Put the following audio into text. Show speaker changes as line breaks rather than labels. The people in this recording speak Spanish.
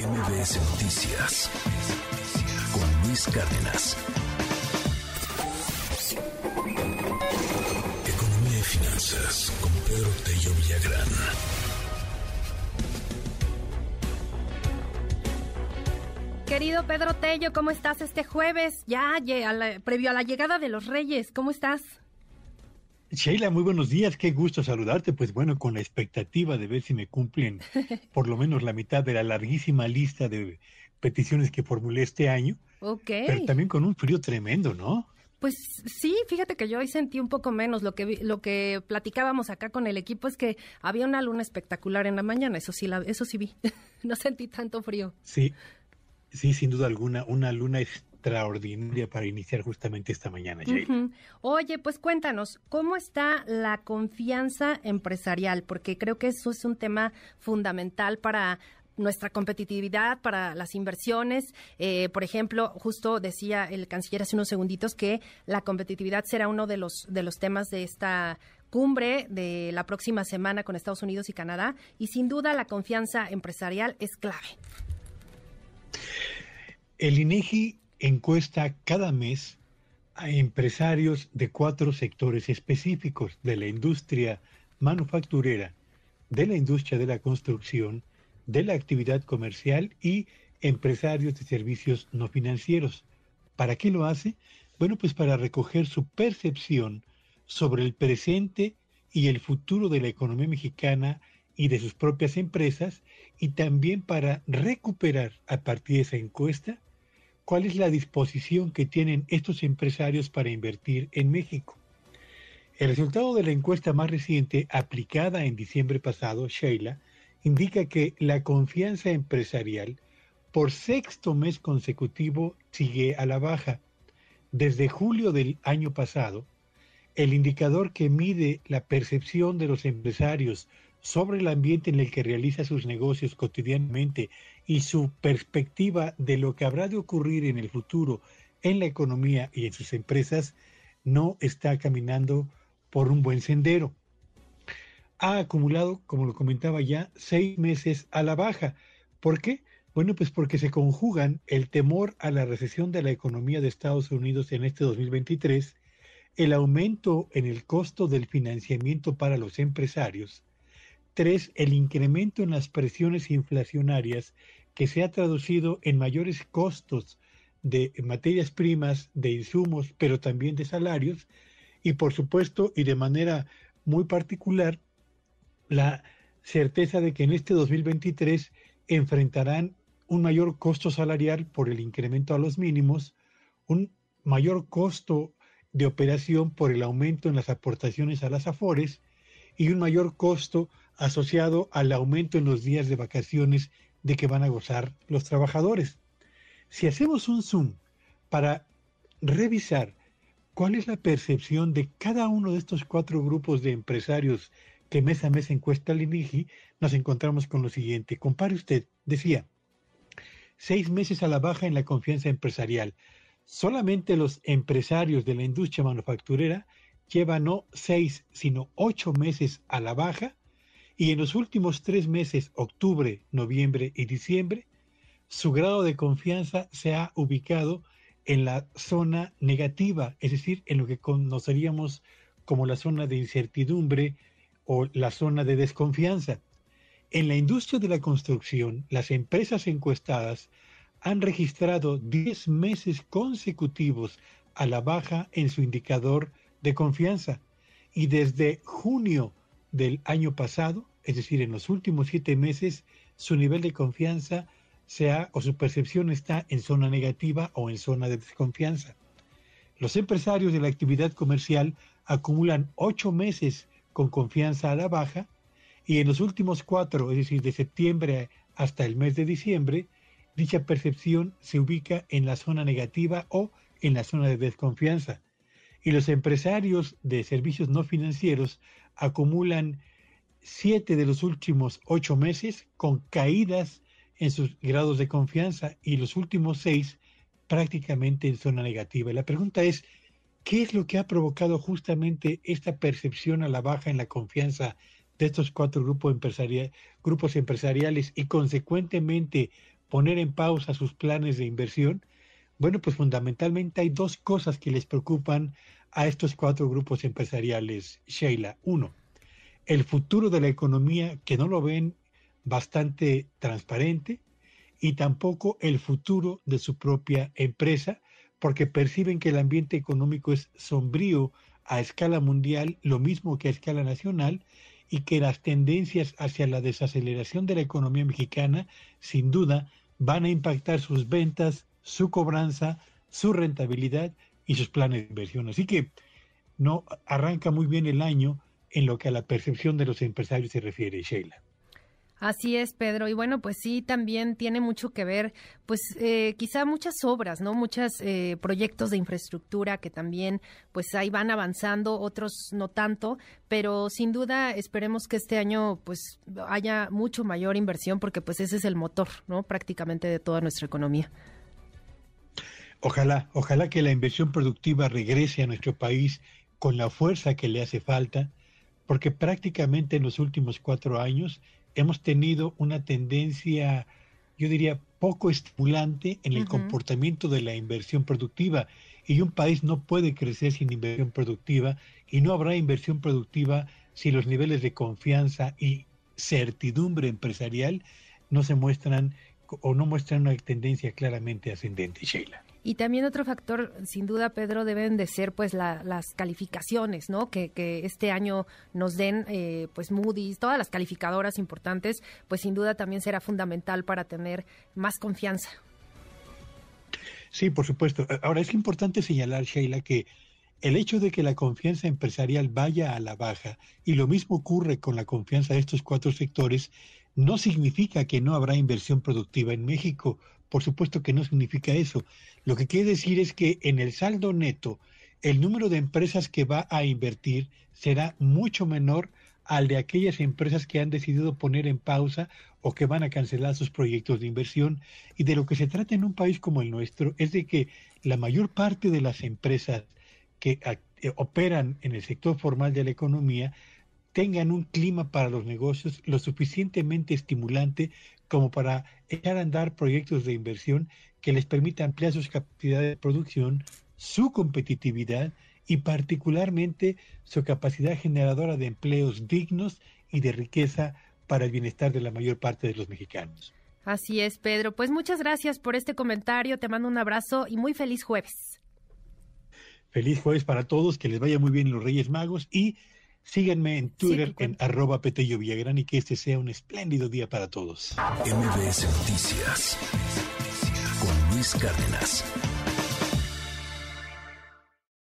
MBS Noticias con Luis Cárdenas. Economía y finanzas con Pedro Tello Villagrán.
Querido Pedro Tello, ¿cómo estás este jueves? Ya, previo a la llegada de los Reyes, ¿cómo estás?
Sheila, muy buenos días, qué gusto saludarte. Pues bueno, con la expectativa de ver si me cumplen por lo menos la mitad de la larguísima lista de peticiones que formulé este año.
Ok.
Pero también con un frío tremendo, ¿no?
Pues sí, fíjate que yo hoy sentí un poco menos. Lo que lo que platicábamos acá con el equipo es que había una luna espectacular en la mañana. Eso sí, la, eso sí vi. no sentí tanto frío.
Sí, sí, sin duda alguna, una luna extraordinaria para iniciar justamente esta mañana,
Oye, pues cuéntanos, ¿cómo está la confianza empresarial? Porque creo que eso es un tema fundamental para nuestra competitividad para las inversiones. Eh, por ejemplo, justo decía el canciller hace unos segunditos que la competitividad será uno de los, de los temas de esta cumbre de la próxima semana con Estados Unidos y Canadá. Y sin duda la confianza empresarial es clave.
El INEGI encuesta cada mes a empresarios de cuatro sectores específicos de la industria manufacturera, de la industria de la construcción, de la actividad comercial y empresarios de servicios no financieros. ¿Para qué lo hace? Bueno, pues para recoger su percepción sobre el presente y el futuro de la economía mexicana y de sus propias empresas y también para recuperar a partir de esa encuesta cuál es la disposición que tienen estos empresarios para invertir en México. El resultado de la encuesta más reciente, aplicada en diciembre pasado, Sheila, indica que la confianza empresarial por sexto mes consecutivo sigue a la baja. Desde julio del año pasado, el indicador que mide la percepción de los empresarios sobre el ambiente en el que realiza sus negocios cotidianamente y su perspectiva de lo que habrá de ocurrir en el futuro en la economía y en sus empresas no está caminando por un buen sendero. Ha acumulado, como lo comentaba ya, seis meses a la baja. ¿Por qué? Bueno, pues porque se conjugan el temor a la recesión de la economía de Estados Unidos en este 2023, el aumento en el costo del financiamiento para los empresarios, Tres, el incremento en las presiones inflacionarias que se ha traducido en mayores costos de materias primas, de insumos, pero también de salarios. Y por supuesto, y de manera muy particular, la certeza de que en este 2023 enfrentarán un mayor costo salarial por el incremento a los mínimos, un mayor costo de operación por el aumento en las aportaciones a las AFORES y un mayor costo asociado al aumento en los días de vacaciones de que van a gozar los trabajadores. Si hacemos un zoom para revisar cuál es la percepción de cada uno de estos cuatro grupos de empresarios que mes a mes encuesta el INIGI, nos encontramos con lo siguiente. Compare usted, decía, seis meses a la baja en la confianza empresarial. Solamente los empresarios de la industria manufacturera llevan no seis, sino ocho meses a la baja y en los últimos tres meses, octubre, noviembre y diciembre, su grado de confianza se ha ubicado en la zona negativa, es decir, en lo que conoceríamos como la zona de incertidumbre o la zona de desconfianza. En la industria de la construcción, las empresas encuestadas han registrado 10 meses consecutivos a la baja en su indicador de confianza y desde junio del año pasado es decir, en los últimos siete meses, su nivel de confianza sea o su percepción está en zona negativa o en zona de desconfianza. Los empresarios de la actividad comercial acumulan ocho meses con confianza a la baja y en los últimos cuatro, es decir, de septiembre hasta el mes de diciembre, dicha percepción se ubica en la zona negativa o en la zona de desconfianza. Y los empresarios de servicios no financieros acumulan siete de los últimos ocho meses con caídas en sus grados de confianza y los últimos seis prácticamente en zona negativa. Y la pregunta es, ¿qué es lo que ha provocado justamente esta percepción a la baja en la confianza de estos cuatro grupos, grupos empresariales y consecuentemente poner en pausa sus planes de inversión? Bueno, pues fundamentalmente hay dos cosas que les preocupan a estos cuatro grupos empresariales, Sheila. Uno, el futuro de la economía que no lo ven bastante transparente y tampoco el futuro de su propia empresa porque perciben que el ambiente económico es sombrío a escala mundial, lo mismo que a escala nacional, y que las tendencias hacia la desaceleración de la economía mexicana, sin duda, van a impactar sus ventas, su cobranza, su rentabilidad y sus planes de inversión. Así que no arranca muy bien el año en lo que a la percepción de los empresarios se refiere, Sheila.
Así es, Pedro. Y bueno, pues sí, también tiene mucho que ver, pues eh, quizá muchas obras, ¿no? Muchos eh, proyectos de infraestructura que también, pues ahí van avanzando, otros no tanto, pero sin duda esperemos que este año, pues haya mucho mayor inversión porque pues ese es el motor, ¿no? Prácticamente de toda nuestra economía.
Ojalá, ojalá que la inversión productiva regrese a nuestro país con la fuerza que le hace falta, porque prácticamente en los últimos cuatro años hemos tenido una tendencia, yo diría, poco estimulante en el comportamiento de la inversión productiva. Y un país no puede crecer sin inversión productiva y no habrá inversión productiva si los niveles de confianza y certidumbre empresarial no se muestran o no muestran una tendencia claramente ascendente, Sheila.
Y también otro factor, sin duda, Pedro, deben de ser pues las calificaciones, ¿no? Que, este año nos den, eh, pues Moody's, todas las calificadoras importantes, pues sin duda también será fundamental para tener más confianza.
Sí, por supuesto. Ahora es importante señalar, Sheila, que el hecho de que la confianza empresarial vaya a la baja, y lo mismo ocurre con la confianza de estos cuatro sectores, no significa que no habrá inversión productiva en México. Por supuesto que no significa eso. Lo que quiere decir es que en el saldo neto, el número de empresas que va a invertir será mucho menor al de aquellas empresas que han decidido poner en pausa o que van a cancelar sus proyectos de inversión. Y de lo que se trata en un país como el nuestro es de que la mayor parte de las empresas que eh, operan en el sector formal de la economía tengan un clima para los negocios lo suficientemente estimulante como para echar a andar proyectos de inversión que les permita ampliar sus capacidades de producción, su competitividad y particularmente su capacidad generadora de empleos dignos y de riqueza para el bienestar de la mayor parte de los mexicanos.
Así es, Pedro. Pues muchas gracias por este comentario. Te mando un abrazo y muy feliz jueves.
Feliz jueves para todos, que les vaya muy bien los Reyes Magos y Síganme en Twitter en arroba Petello Villagrán y que este sea un espléndido día para todos.
MBS Noticias con Luis Cárdenas.